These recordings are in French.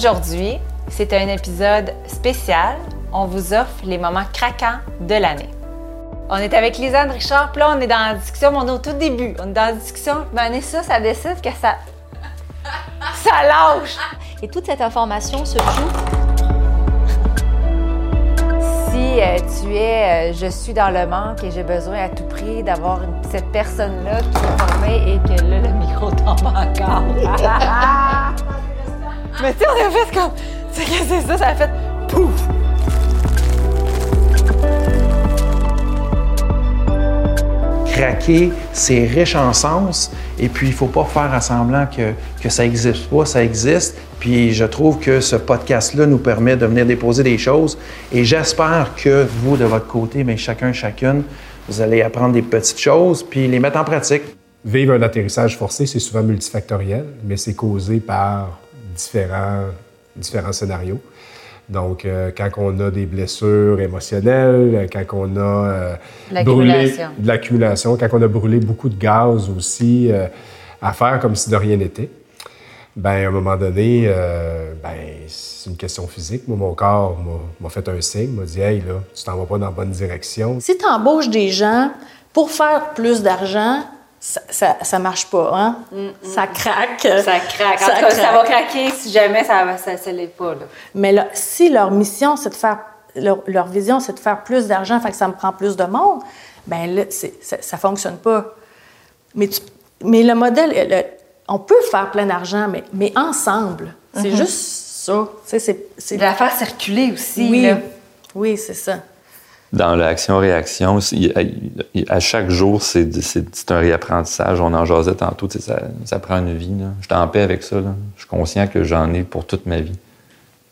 Aujourd'hui, c'est un épisode spécial. On vous offre les moments craquants de l'année. On est avec Lisanne Richard, puis là, on est dans la discussion, mais on est au tout début. On est dans la discussion, Vanessa, ça décide que ça. ça lâche! Et toute cette information se joue. Si euh, tu es euh, je suis dans le manque et j'ai besoin à tout prix d'avoir cette personne-là qui est formée et que là, le micro tombe encore. Mais tu sais, on a fait comme. Tu sais, que c'est ça, ça a fait pouf! craquer, c'est riche en sens. Et puis, il ne faut pas faire à semblant que, que ça n'existe pas, ça existe. Puis, je trouve que ce podcast-là nous permet de venir déposer des choses. Et j'espère que vous, de votre côté, mais chacun, chacune, vous allez apprendre des petites choses puis les mettre en pratique. Vivre un atterrissage forcé, c'est souvent multifactoriel, mais c'est causé par différents, différents scénarios. Donc, euh, quand on a des blessures émotionnelles, euh, quand on a euh, brûlé de l'accumulation, quand on a brûlé beaucoup de gaz aussi, euh, à faire comme si de rien n'était, ben à un moment donné, euh, ben, c'est une question physique. Moi, mon corps m'a- m'a fait un signe, m'a dit « Hey, là, tu t'en vas pas dans la bonne direction. » Si tu embauches des gens pour faire plus d'argent, ça, ça, ça marche pas, hein? Ça craque. Ça craque. En Ça tout cas, ça va craquer si jamais ça ne ça, ça l'est pas. Là. Mais là, si leur mission, c'est de faire, leur, leur vision, c'est de faire plus d'argent, fait que ça me prend plus de monde, ben là, ça, ça fonctionne pas. Mais, tu- mais le modèle, le- on peut faire plein d'argent, mais, mais ensemble. C'est juste ça. C'est- c'est De la faire circuler aussi. Oui, là. oui, c'est ça. Dans l'action-réaction, à chaque jour, c'est un réapprentissage. On en jasait tantôt, ça, ça prend une vie. là. Je suis en paix avec ça. là. Je suis conscient que j'en ai pour toute ma vie,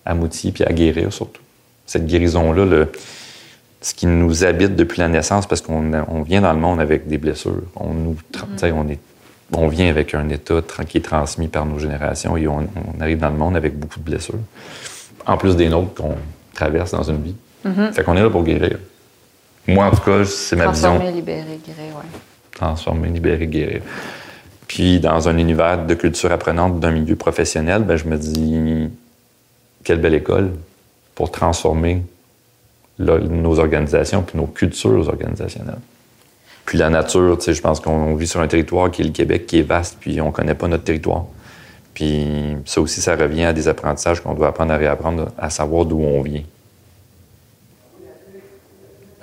à m'outiller puis à guérir surtout. Cette guérison-là, ce qui nous habite depuis la naissance, parce qu'on on vient dans le monde avec des blessures. On, nous, sais, on, est, on vient avec un état qui est transmis par nos générations et on, on arrive dans le monde avec beaucoup de blessures. En plus des nôtres qu'on traverse dans une vie. Fait qu'on est là pour guérir. Moi, en tout cas, c'est ma vision. Transformer, libérer, guérir, ouais. Transformer, libérer, guérir. Puis, dans un univers de culture apprenante d'un milieu professionnel, ben, je me dis, quelle belle école pour transformer nos organisations puis nos cultures organisationnelles. Puis la nature, tu sais, je pense qu'on vit sur un territoire qui est le Québec, qui est vaste, puis on connaît pas notre territoire. Puis ça aussi, ça revient à des apprentissages qu'on doit apprendre à réapprendre, à savoir d'où on vient.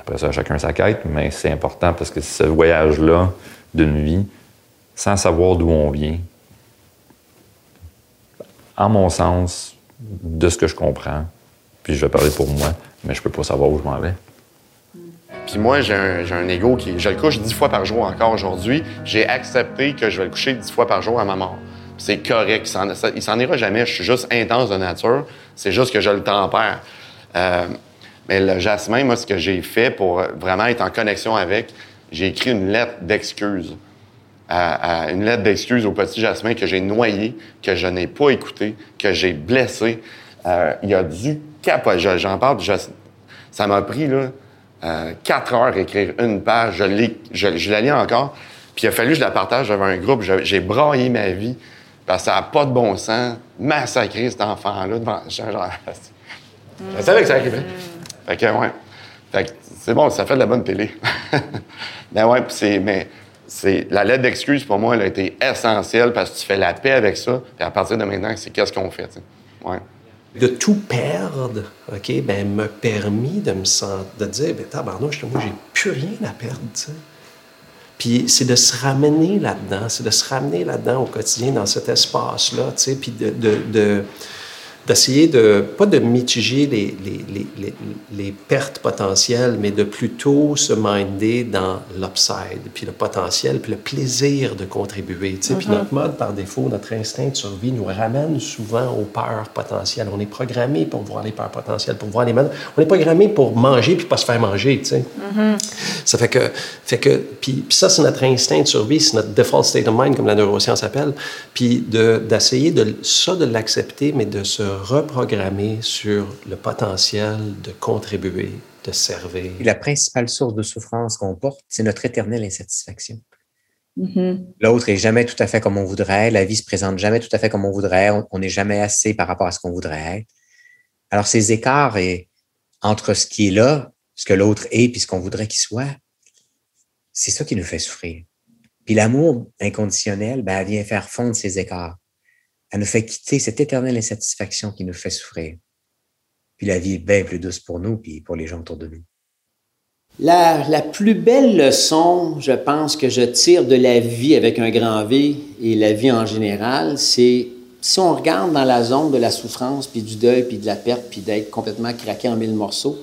Après ça, chacun sa quête, mais c'est important parce que ce voyage-là d'une vie, sans savoir d'où on vient, en mon sens, de ce que je comprends, puis je vais parler pour moi, mais je peux pas savoir où je m'en vais. Puis moi, j'ai un, un ego qui. Je le couche dix fois par jour encore aujourd'hui. J'ai accepté que je vais le coucher dix fois par jour à ma mort. C'est correct. Il s'en, ça- il s'en ira jamais. Je suis juste intense de nature. C'est juste que je le tempère. Euh, mais le jasmin, moi, ce que j'ai fait pour vraiment être en connexion avec, j'ai écrit une lettre d'excuse. Une lettre d'excuse au petit jasmin que j'ai noyé, que je n'ai pas écouté, que j'ai blessé. Euh, il a dû capoter. Je- J'en parle, ça m'a pris, là, euh, quatre heures à écrire une page. Je, l'ai- je, la lis encore. Puis il a fallu que je la partage avec un groupe. J'ai braillé ma vie. Parce que ça n'a pas de bon sens. Massacrer cet enfant-là devant. Genre, je savais que ça arrivait. Fait que, ouais. Fait que c'est bon, ça fait de la bonne télé. ben ouais, c'est. Mais c'est, la lettre d'excuse, pour moi, elle a été essentielle parce que tu fais la paix avec ça. Puis à partir de maintenant, c'est qu'est-ce qu'on fait, tu sais. Ouais. de tout perdre, OK, ben, m'a permis de me sentir, de dire, ben, tabarnouche, moi, j'ai plus rien à perdre, tu sais. Puis c'est de se ramener là-dedans, c'est de se ramener là-dedans au quotidien, dans cet espace-là, tu sais, puis de- d'essayer de, pas de mitiger les, les, les, les, pertes potentielles, mais de plutôt se minder dans l'upside, puis le potentiel, puis le plaisir de contribuer. tu sais. Puis notre mode, par défaut, notre instinct de survie nous ramène souvent aux peurs potentielles. On est programmé pour voir les peurs potentielles, pour voir les mal. On est programmé pour manger puis pas se faire manger, tu sais. Ça fait que, fait que puis, puis ça, c'est notre instinct de survie, c'est notre default state of mind, comme la neuroscience appelle. Puis de- d'essayer de, ça, de l'accepter, mais de se reprogrammer sur le potentiel de contribuer, de servir. Et la principale source de souffrance qu'on porte, c'est notre éternelle insatisfaction. L'autre est jamais tout à fait comme on voudrait. La vie se présente jamais tout à fait comme on voudrait. On n'est jamais assez par rapport à ce qu'on voudrait être. Alors, ces écarts et, entre ce qui est là, ce que l'autre est, puis ce qu'on voudrait qu'il soit, c'est ça qui nous fait souffrir. Puis l'amour inconditionnel, ben, elle vient faire fondre ces écarts. Elle nous fait quitter cette éternelle insatisfaction qui nous fait souffrir. Puis la vie est bien plus douce pour nous, puis pour les gens autour de nous. La, la, plus belle leçon, je pense, que je tire de la vie avec un grand V et la vie en général, c'est si on regarde dans la zone de la souffrance, puis du deuil, puis de la perte, puis d'être complètement craqué en mille morceaux,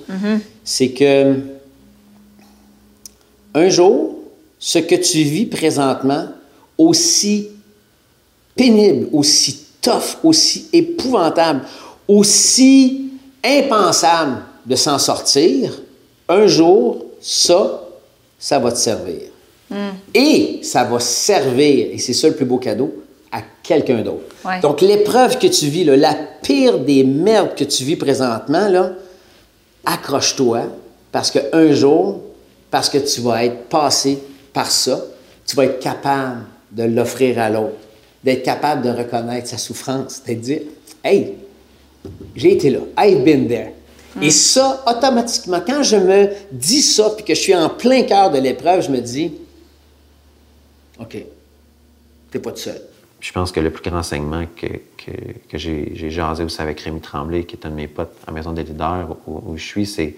c'est que un jour, ce que tu vis présentement, aussi pénible, aussi tough, aussi épouvantable, aussi impensable de s'en sortir, un jour, ça, ça va te servir. Et ça va servir, et c'est ça le plus beau cadeau, à quelqu'un d'autre. Ouais. Donc, l'épreuve que tu vis, là, la pire des merdes que tu vis présentement, là, accroche-toi, parce qu'un jour, parce que tu vas être passé par ça, tu vas être capable de l'offrir à l'autre, d'être capable de reconnaître sa souffrance, d'être dire Hey, j'ai été là, I've been there. Et ça, automatiquement, quand je me dis ça, puis que je suis en plein cœur de l'épreuve, je me dis OK, t'es pas tout seul. Je pense que le plus grand enseignement que, que, que j'ai j'ai jasé aussi avec Rémi Tremblay, qui est un de mes potes à la Maison des leaders où, où je suis, c'est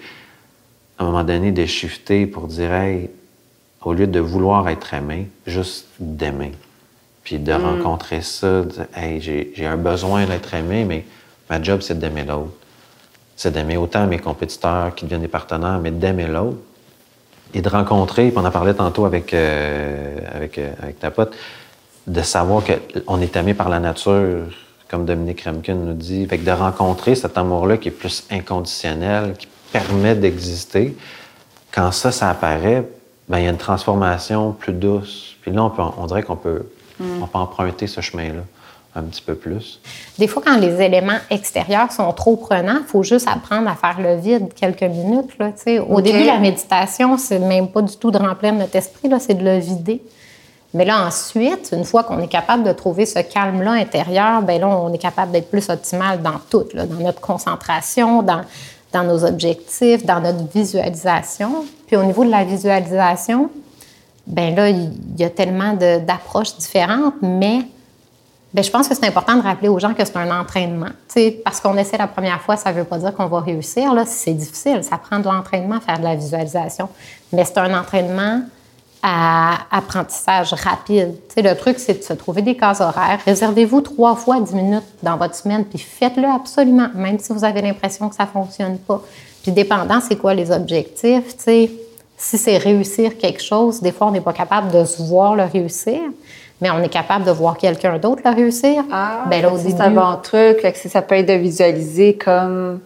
à un moment donné de shifter pour dire, hey, au lieu de vouloir être aimé, juste d'aimer. Puis de rencontrer ça, de hey, j'ai un besoin d'être aimé, mais ma job, c'est d'aimer l'autre. C'est d'aimer autant mes compétiteurs qui deviennent des partenaires, mais d'aimer l'autre. Et de rencontrer, puis on en parlait tantôt avec, euh, avec, euh, avec ta pote, de savoir qu'on est aimé par la nature, comme Dominique Remkin nous dit. Fait que de rencontrer cet amour-là qui est plus inconditionnel, qui permet d'exister, quand ça, ça apparaît, ben, il y a une transformation plus douce. Puis là, on, peut, on dirait qu'on peut, on peut emprunter ce chemin-là un petit peu plus. Des fois, quand les éléments extérieurs sont trop prenants, il faut juste apprendre à faire le vide quelques minutes. Là, tu sais. Au début, la méditation, c'est même pas du tout de remplir notre esprit, là, c'est de le vider. Mais là, ensuite, une fois qu'on est capable de trouver ce calme-là intérieur, ben là, on est capable d'être plus optimal dans tout, là, dans notre concentration, dans, dans nos objectifs, dans notre visualisation. Puis au niveau de la visualisation, ben là, il y a tellement d'approches différentes, mais ben, je pense que c'est important de rappeler aux gens que c'est un entraînement. Tu sais, parce qu'on essaie la première fois, ça ne veut pas dire qu'on va réussir. Là, c'est difficile. Ça prend de l'entraînement faire de la visualisation. Mais c'est un entraînement à apprentissage rapide. Tu sais, le truc, c'est de se trouver des cases horaires. Réservez-vous trois fois 10 minutes dans votre semaine, puis faites-le absolument, même si vous avez l'impression que ça ne fonctionne pas. Puis dépendant, c'est quoi les objectifs, tu. Si c'est réussir quelque chose, des fois, on n'est pas capable de se voir le réussir, mais on est capable de voir quelqu'un d'autre le réussir. Ah, ben là, au c'est un bon truc. Fait que ça peut être de visualiser comme,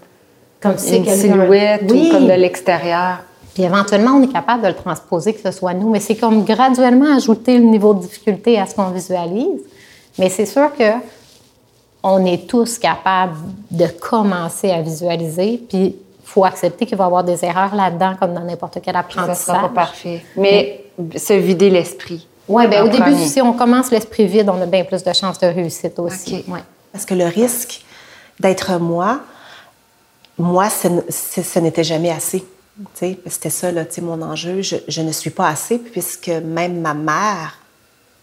comme si une silhouette Oui. ou comme de l'extérieur. Puis éventuellement, on est capable de le transposer, que ce soit nous, mais c'est comme graduellement ajouter le niveau de difficulté à ce qu'on visualise. Mais c'est sûr que on est tous capables de commencer à visualiser, puis faut accepter qu'il va y avoir des erreurs là-dedans, comme dans n'importe quel Ça apprentissage. sera pas parfait. Mais se vider l'esprit. Oui, bien, En au début, premier. si on commence l'esprit vide, on a bien plus de chances de réussite aussi. Ouais. Parce que le risque d'être moi, moi, ce, n- ce- ce n'était jamais assez. C'était ça, là, mon enjeu. Je, je ne suis pas assez, puisque même ma mère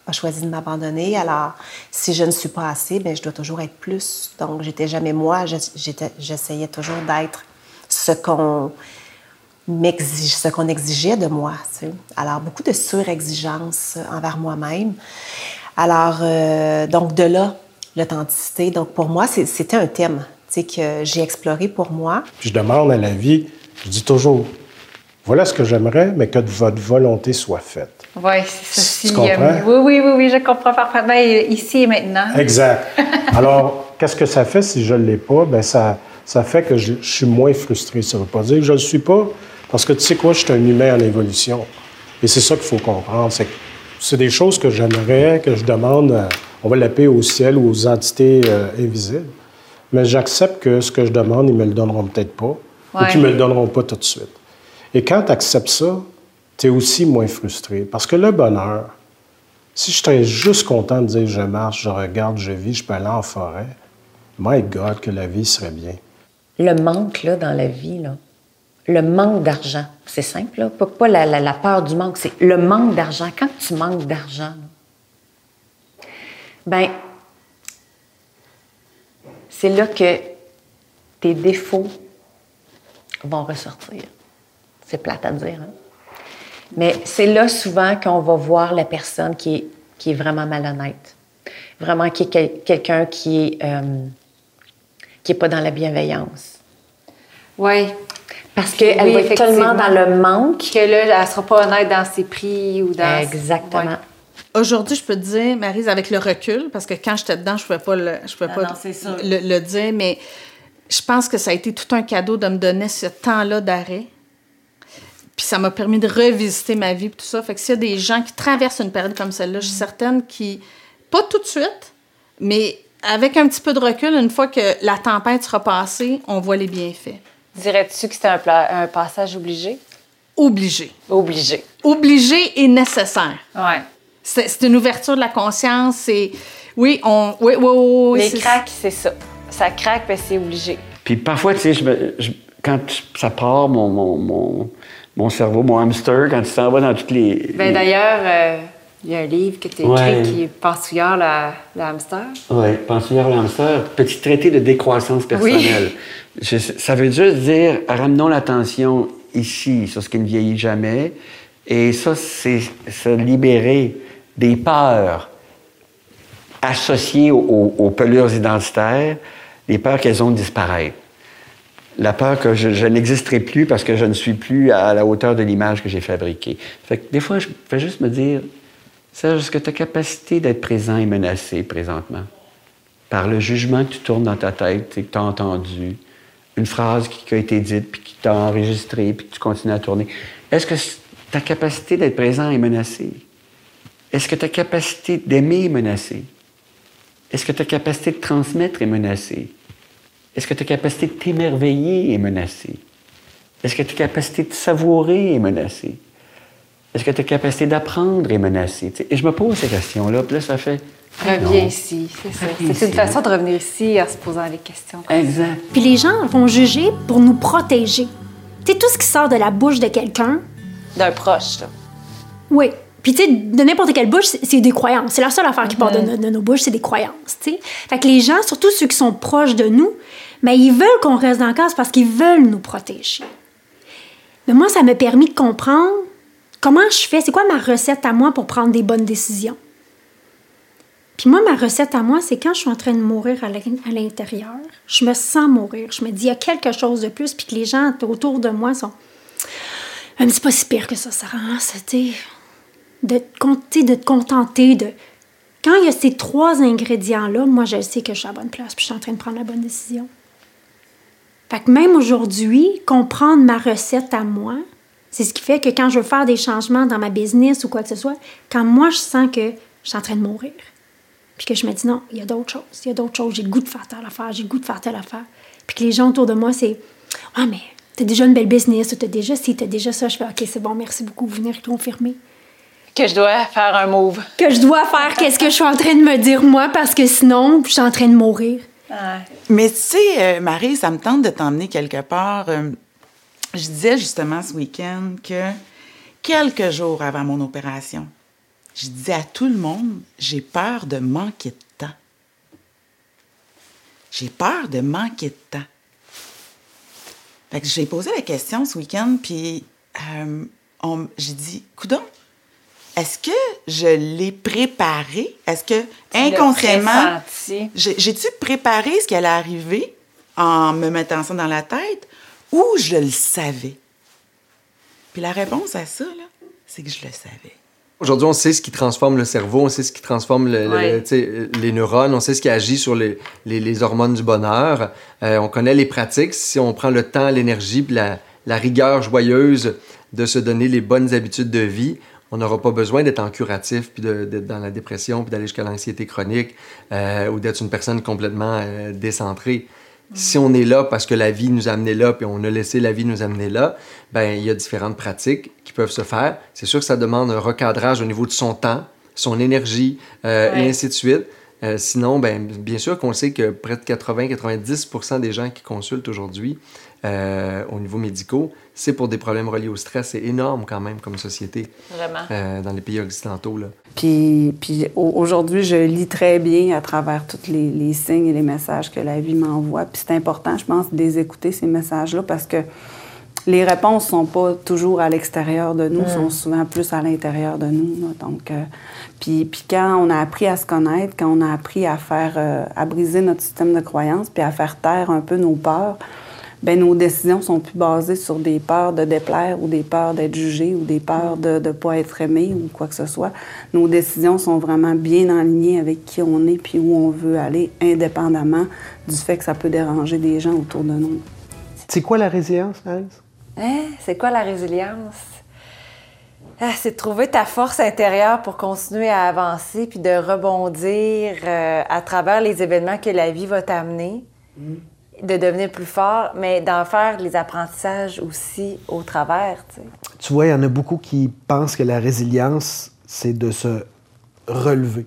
a choisi de m'abandonner. Alors, si je ne suis pas assez, bien, je dois toujours être plus. Donc, j'étais jamais moi. J'essayais toujours d'être ce qu'on m'exige, ce qu'on exigeait de moi. tu sais. Alors, beaucoup de surexigence envers moi-même. Alors, euh, donc de là, l'authenticité. Donc, pour moi, c'était un thème tu sais, que j'ai exploré pour moi. Puis je demande à la vie, je dis toujours, voilà ce que j'aimerais, mais que votre volonté soit faite. Oui, c'est ça. Tu comprends? euh, oui, oui, oui, oui, je comprends parfaitement. Ici et maintenant. Exact. Alors, qu'est-ce que ça fait si je ne l'ai pas? Bien, ça, ça fait que je, je suis moins frustré. Ça ne veut pas dire que je ne le suis pas, parce que tu sais quoi, je suis un humain en évolution. Et c'est ça qu'il faut comprendre. C'est c'est des choses que j'aimerais, que je demande, à- on va l'appeler au ciel ou aux entités euh, invisibles. Mais j'accepte que ce que je demande, ils ne me le donneront peut-être pas, ou qu'ils ne me le donneront pas tout de suite. Et quand tu acceptes ça, tu es aussi moins frustré. Parce que le bonheur, Si je serais juste content de dire je marche, je regarde, je vis, je peux aller en forêt, my God, que la vie serait bien. Le manque, là, dans la vie, là, le manque d'argent, c'est simple, là, pas, pas la, la- peur du manque, c'est le manque d'argent. Quand tu manques d'argent, ben, c'est là que tes défauts vont ressortir. C'est plate à dire, hein? Mais c'est là souvent qu'on va voir la personne qui est, qui est vraiment malhonnête. Vraiment qui est quel- quelqu'un qui est euh, qui est pas dans la bienveillance. Oui. Parce qu'elle va être tellement dans le manque. Que là, elle sera pas honnête dans ses prix ou dans... Exactement. Ouais. Aujourd'hui, je peux te dire, Marise, avec le recul, parce que quand j'étais dedans, je ne pouvais pas, le, je pouvais Ah pas non, le, le dire, mais je pense que ça a été tout un cadeau de me donner ce temps-là d'arrêt. Puis ça m'a permis de revisiter ma vie et tout ça. Fait que s'il y a des gens qui traversent une période comme celle-là, je suis certaine qui, pas tout de suite, mais avec un petit peu de recul, une fois que la tempête sera passée, on voit les bienfaits. Dirais-tu que c'était un, un passage obligé? Obligé. Obligé. Obligé et nécessaire. Ouais. C'est c'est une ouverture de la conscience. C'est oui, on, oui, oui, oui, oui, Les c'est- cracks, c'est ça. Ça craque, mais c'est obligé. Puis parfois, tu sais, je me- je- quand ça part, mon, mon, mon, mon cerveau, mon hamster, quand tu t'en vas dans toutes les. Ben, les- D'ailleurs, euh, il y a un livre que tu as Ouais. écrit qui est Pensouillard, la, la hamster. Oui, penseur hamster, petit traité de décroissance personnelle. Je- ça veut juste dire, ramenons l'attention ici sur ce qui ne vieillit jamais. Et ça, c'est se libérer des peurs associées aux, aux- aux pelures identitaires, les peurs qu'elles ont de disparaître. La peur que je, je n'existerai plus parce que je ne suis plus à la hauteur de l'image que j'ai fabriquée. Fait que des fois, je fais juste me dire, Serge, est-ce que ta capacité d'être présent est menacée présentement? Par le jugement que tu tournes dans ta tête et que tu as entendu, une phrase qui, a été dite, puis qui t'a enregistré, puis que tu continues à tourner. Est-ce que ta capacité d'être présent est menacée? Est-ce que ta capacité d'aimer est menacée? Est-ce que ta capacité de transmettre est menacée? Est-ce que ta capacité de t'émerveiller est menacée? Est-ce que ta capacité de savourer est menacée? Est-ce que ta capacité d'apprendre est menacée? Et je me pose ces questions-là, puis là, ça fait. Reviens Non. ici, c'est ça. Reviens C'est une façon de revenir ici en se posant les questions. Exact. Puis les gens vont juger pour nous protéger. Tu sais, tout ce qui sort de la bouche de quelqu'un, D'un proche, là. oui. Puis tu sais, de n'importe quelle bouche, c'est des croyances. C'est la seule affaire qui part de, no- de nos bouches, c'est des croyances, tu sais. Fait que les gens, surtout ceux qui sont proches de nous, ben, ils veulent qu'on reste dans la case parce qu'ils veulent nous protéger. Mais moi, ça m'a permis de comprendre comment je fais, c'est quoi ma recette à moi pour prendre des bonnes décisions? Puis moi, ma recette à moi, c'est quand je suis en train de mourir à l'in- à l'intérieur, je me sens mourir. Je me dis, il y a quelque chose de plus, puis que les gens autour de moi sont. Même c'est pas si pire que ça, Sarah. hein, C'était de, de te contenter de. Quand il y a ces trois ingrédients-là, moi, je sais que je suis à la bonne place, puis je suis en train de prendre la bonne décision. Fait que même aujourd'hui, comprendre ma recette à moi, c'est ce qui fait que quand je veux faire des changements dans ma business ou quoi que ce soit, quand moi, je sens que je suis en train de mourir, puis que je me dis non, il y a d'autres choses, il y a d'autres choses, j'ai le goût de faire telle affaire, j'ai le goût de faire telle affaire. Puis que les gens autour de moi, c'est Ah, mais t'as déjà une belle business, ou t'as déjà ci, t'as déjà ça. Je fais OK, c'est bon, merci beaucoup, vous venez confirmer. Que je dois faire un move. Que je dois faire qu'est-ce que je suis en train de me dire moi, parce que sinon, je suis en train de mourir. Mais tu sais, euh, Marie, ça me tente de t'emmener quelque part. Euh, je disais justement ce week-end que quelques jours avant mon opération, je disais à tout le monde, j'ai peur de manquer de temps. J'ai peur de manquer de temps. Fait que j'ai posé la question ce week-end, puis euh, j'ai dit, coudon, est-ce que je l'ai préparé? Est-ce que inconsciemment, j'ai-tu préparé ce qui allait arriver en me mettant ça dans la tête? Ou je le savais? Puis la réponse à ça, c'est que je le savais. Aujourd'hui, on sait ce qui transforme le cerveau, on sait ce qui transforme le- Ouais. les neurones, on sait ce qui agit sur les, les- les hormones du bonheur. Euh, on connaît les pratiques. Si on prend le temps, l'énergie, puis la, la rigueur joyeuse de se donner les bonnes habitudes de vie, on n'aura pas besoin d'être en curatif, puis de- d'être dans la dépression, puis d'aller jusqu'à l'anxiété chronique, euh, ou d'être une personne complètement euh, décentrée. Si on est là parce que la vie nous a amené là, puis on a laissé la vie nous amener là, ben il y a différentes pratiques qui peuvent se faire. C'est sûr que ça demande un recadrage au niveau de son temps, son énergie, euh, Ouais. et ainsi de suite. Euh, sinon, ben, bien sûr qu'on sait que près de 80-90% des gens qui consultent aujourd'hui euh, au niveau médicaux, c'est pour des problèmes reliés au stress. C'est énorme quand même comme société Vraiment. euh, dans les pays occidentaux. Là. Puis, puis au- aujourd'hui, je lis très bien à travers tous les, les signes et les messages que la vie m'envoie. Puis c'est important, je pense, de les écouter, ces messages-là, parce que les réponses sont pas toujours à l'extérieur de nous, sont souvent plus à l'intérieur de nous. là. Donc, euh, puis, puis quand on a appris à se connaître, quand on a appris à faire, euh, à briser notre système de croyances, puis à faire taire un peu nos peurs, ben nos décisions sont plus basées sur des peurs de déplaire ou des peurs d'être jugé ou des peurs de ne pas être aimé ou quoi que ce soit. Nos décisions sont vraiment bien en ligne avec qui on est puis où on veut aller, indépendamment du fait que ça peut déranger des gens autour de nous. C'est quoi la résilience, Alice? Hein? C'est quoi la résilience? Ah, c'est de trouver ta force intérieure pour continuer à avancer puis de rebondir euh, à travers les événements que la vie va t'amener, de devenir plus fort, mais d'en faire les apprentissages aussi au travers. tu sais. Tu vois, il y en a beaucoup qui pensent que la résilience, c'est de se relever.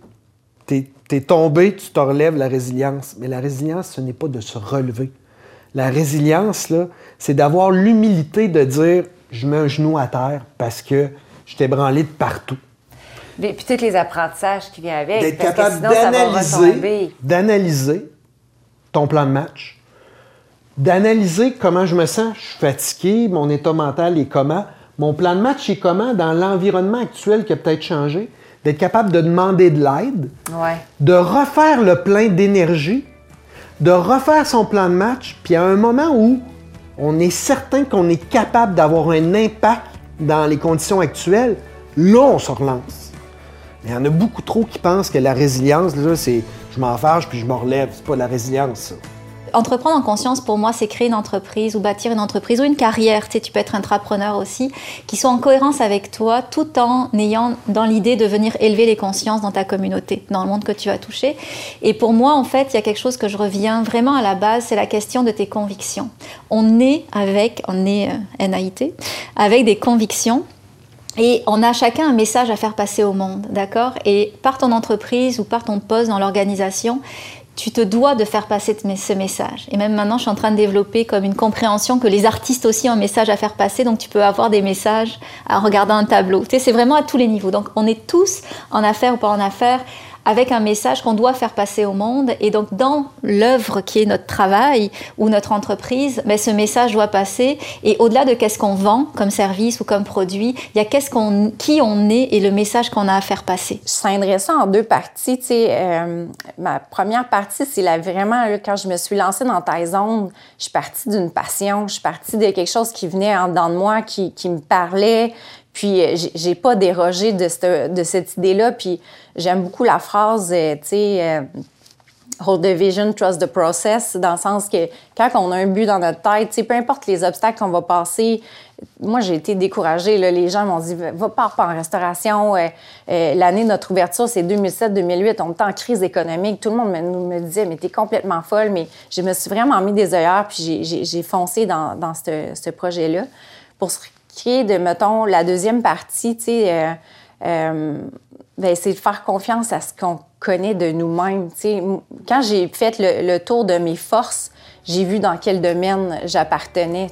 T'es es tombé, tu te relèves, la résilience. Mais la résilience, ce n'est pas de se relever. La résilience, là, c'est d'avoir l'humilité de dire je mets un genou à terre parce que je t'ai branlé de partout. Et puis tous les apprentissages qui viennent avec. D'être capable d'analyser, d'analyser ton plan de match, d'analyser comment je me sens, je suis fatigué, mon état mental est comment, mon plan de match est comment dans l'environnement actuel qui a peut-être changé, d'être capable de demander de l'aide, Ouais. de refaire le plein d'énergie, de refaire son plan de match, puis à un moment où on est certain qu'on est capable d'avoir un impact dans les conditions actuelles, là, on se relance. Mais il y en a beaucoup trop qui pensent que la résilience, là, c'est je m'en puis je me relève. C'est pas la résilience, ça. Entreprendre en conscience, pour moi, c'est créer une entreprise ou bâtir une entreprise ou une carrière. Tu peux être intrapreneur aussi, qui soit en cohérence avec toi, tout en ayant dans l'idée de venir élever les consciences dans ta communauté, dans le monde que tu vas toucher. Et pour moi, en fait, il y a quelque chose que je reviens vraiment à la base, c'est la question de tes convictions. On est avec, on est euh, NAIT, avec des convictions. Et on a chacun un message à faire passer au monde, d'accord? Et par ton entreprise ou par ton poste dans l'organisation, tu te dois de faire passer ce message. Et même maintenant, je suis en train de développer comme une compréhension que les artistes aussi ont un message à faire passer, donc tu peux avoir des messages en regardant un tableau. Tu sais, c'est vraiment à tous les niveaux. Donc on est tous en affaires ou pas en affaires avec un message qu'on doit faire passer au monde. Et donc, dans l'œuvre qui est notre travail ou notre entreprise, ben, ce message doit passer. Et au-delà de qu'est-ce qu'on vend comme service ou comme produit, il y a qu'est-ce qu'on, qui on est et le message qu'on a à faire passer. Je scinderais ça en deux parties. Tu euh, ma première partie, c'est là, vraiment quand je me suis lancée dans Taizone, je suis partie d'une passion, je suis partie de quelque chose qui venait en dedans de moi, qui, qui me parlait. Puis euh, j'ai- pas dérogé de cette, de cette idée-là. Puis j'aime beaucoup la phrase, euh, tu sais, euh, hold the vision, trust the process, dans le sens que quand on a un but dans notre tête, tu sais, peu importe les obstacles qu'on va passer, moi j'ai été découragée. Les gens m'ont dit va pas en restauration. L'année de notre ouverture, c'est 2007-2008. On était en crise économique. Tout le monde me, me disait mais t'es complètement folle. Mais je me suis vraiment mis des œillères puis j'ai- foncé dans, dans ce ce projet-là. Pour de, mettons, la deuxième partie, tu sais, euh, euh, ben, c'est de faire confiance à ce qu'on connaît de nous-mêmes. Quand j'ai fait le, tour de mes forces, j'ai vu dans quel domaine j'appartenais.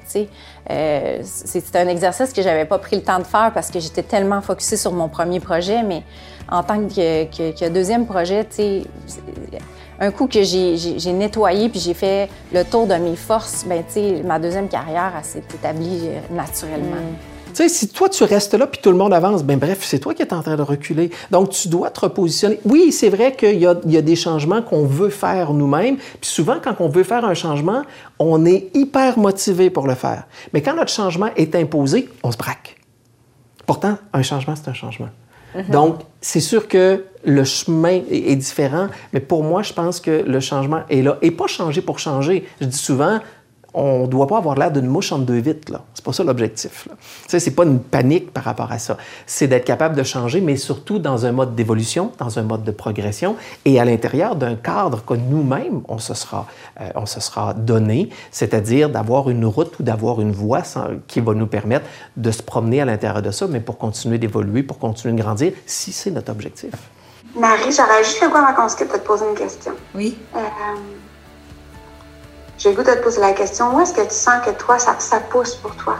Euh, c'est un exercice que j'avais pas pris le temps de faire parce que j'étais tellement focusée sur mon premier projet, mais en tant que, que- que deuxième projet, un coup que j'ai- nettoyé puis j'ai fait le tour de mes forces, ben tu sais, ma deuxième carrière, s'est établie euh, naturellement. Tu sais, si toi, tu restes là puis tout le monde avance, ben bref, c'est toi qui es en train de reculer. Donc, tu dois te repositionner. Oui, c'est vrai qu'il y y a des changements qu'on veut faire nous-mêmes. Puis souvent, quand on veut faire un changement, on est hyper motivé pour le faire. Mais quand notre changement est imposé, on se braque. Pourtant, un changement, c'est un changement. Donc, c'est sûr que le chemin est, est différent, mais pour moi, je pense que le changement est là. Et pas changer pour changer. Je dis souvent, on ne doit pas avoir l'air d'une mouche en deux vitres. Là. C'est pas ça l'objectif. Ce n'est pas une panique par rapport à ça. C'est d'être capable de changer, mais surtout dans un mode d'évolution, dans un mode de progression et à l'intérieur d'un cadre que nous-mêmes, on, se sera, euh, on se sera donné, c'est-à-dire d'avoir une route ou d'avoir une voie qui va nous permettre de se promener à l'intérieur de ça, mais pour continuer d'évoluer, pour continuer de grandir, si c'est notre objectif. Marie, j'aurais juste le goût avant qu'on se quitte de te poser une question. Oui. Euh, j'ai le goût de te poser la question, où est-ce que tu sens que toi, ça, pousse pour toi?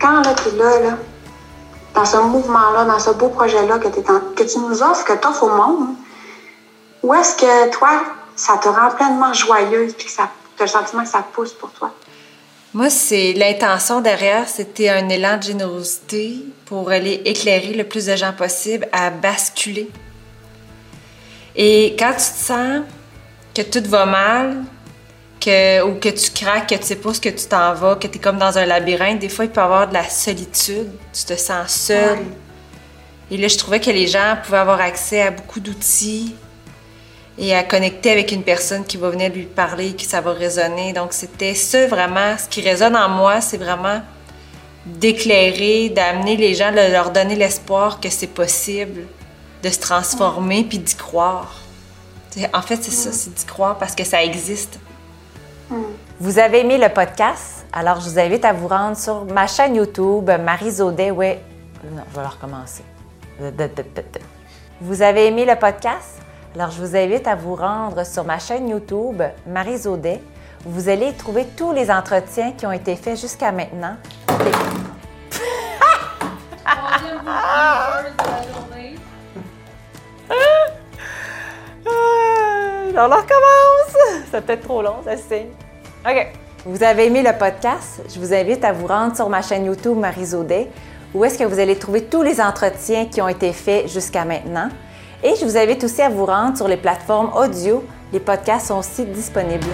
Quand là, tu es là, là, dans ce mouvement-là, dans ce beau projet-là que, tu nous offres, que tu offres au monde, où est-ce que toi, ça te rend pleinement joyeuse puis que ça, as le sentiment que ça pousse pour toi? Moi, c'est l'intention derrière, c'était un élan de générosité pour aller éclairer le plus de gens possible à basculer. Et quand tu te sens que tout va mal, que, ou que tu craques, que tu sais pas ce que tu t'en vas, que tu es comme dans un labyrinthe, des fois, il peut y avoir de la solitude. Tu te sens seul. Et là, je trouvais que les gens pouvaient avoir accès à beaucoup d'outils et à connecter avec une personne qui va venir lui parler, que ça va résonner. Donc, c'était ça vraiment. Ce qui résonne en moi, c'est vraiment d'éclairer, d'amener les gens, de leur donner l'espoir que c'est possible de se transformer puis d'y croire. En fait, c'est ça, c'est d'y croire parce que ça existe. Vous avez aimé le podcast? Alors, je vous invite à vous rendre sur ma chaîne YouTube, Marie Zaudet. Oui, non, je vais recommencer. Vous avez aimé le podcast? Alors, je vous invite à vous rendre sur ma chaîne YouTube, Marie Zaudet. Vous allez trouver tous les entretiens qui ont été faits jusqu'à maintenant. On recommence! C'est peut-être trop long, ça signe. OK. Vous avez aimé le podcast? Je vous invite à vous rendre sur ma chaîne YouTube Marie Zaudet, où est-ce que vous allez trouver tous les entretiens qui ont été faits jusqu'à maintenant. Et je vous invite aussi à vous rendre sur les plateformes audio. Les podcasts sont aussi disponibles.